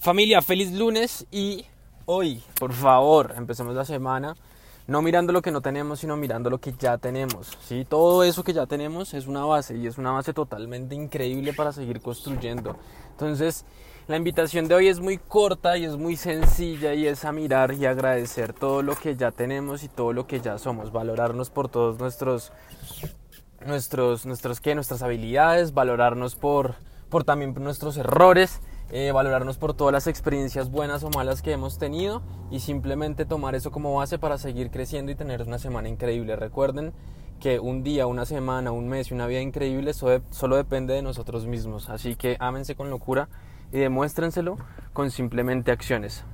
Familia, feliz lunes y hoy, por favor, empecemos la semana no mirando lo que no tenemos, sino mirando lo que ya tenemos. ¿sí? Todo eso que ya tenemos es una base y es una base totalmente increíble para seguir construyendo. Entonces, la invitación de hoy es muy corta y es muy sencilla y es a mirar y agradecer todo lo que ya tenemos y todo lo que ya somos, valorarnos por todos nuestros nuestros nuestros qué, nuestras habilidades, valorarnos por por también nuestros errores eh, valorarnos por todas las experiencias buenas o malas que hemos tenido y simplemente tomar eso como base para seguir creciendo y tener una semana increíble. Recuerden que un día, una semana, un mes y una vida increíble solo depende de nosotros mismos. Así que ámense con locura y demuéstrenselo con simplemente acciones.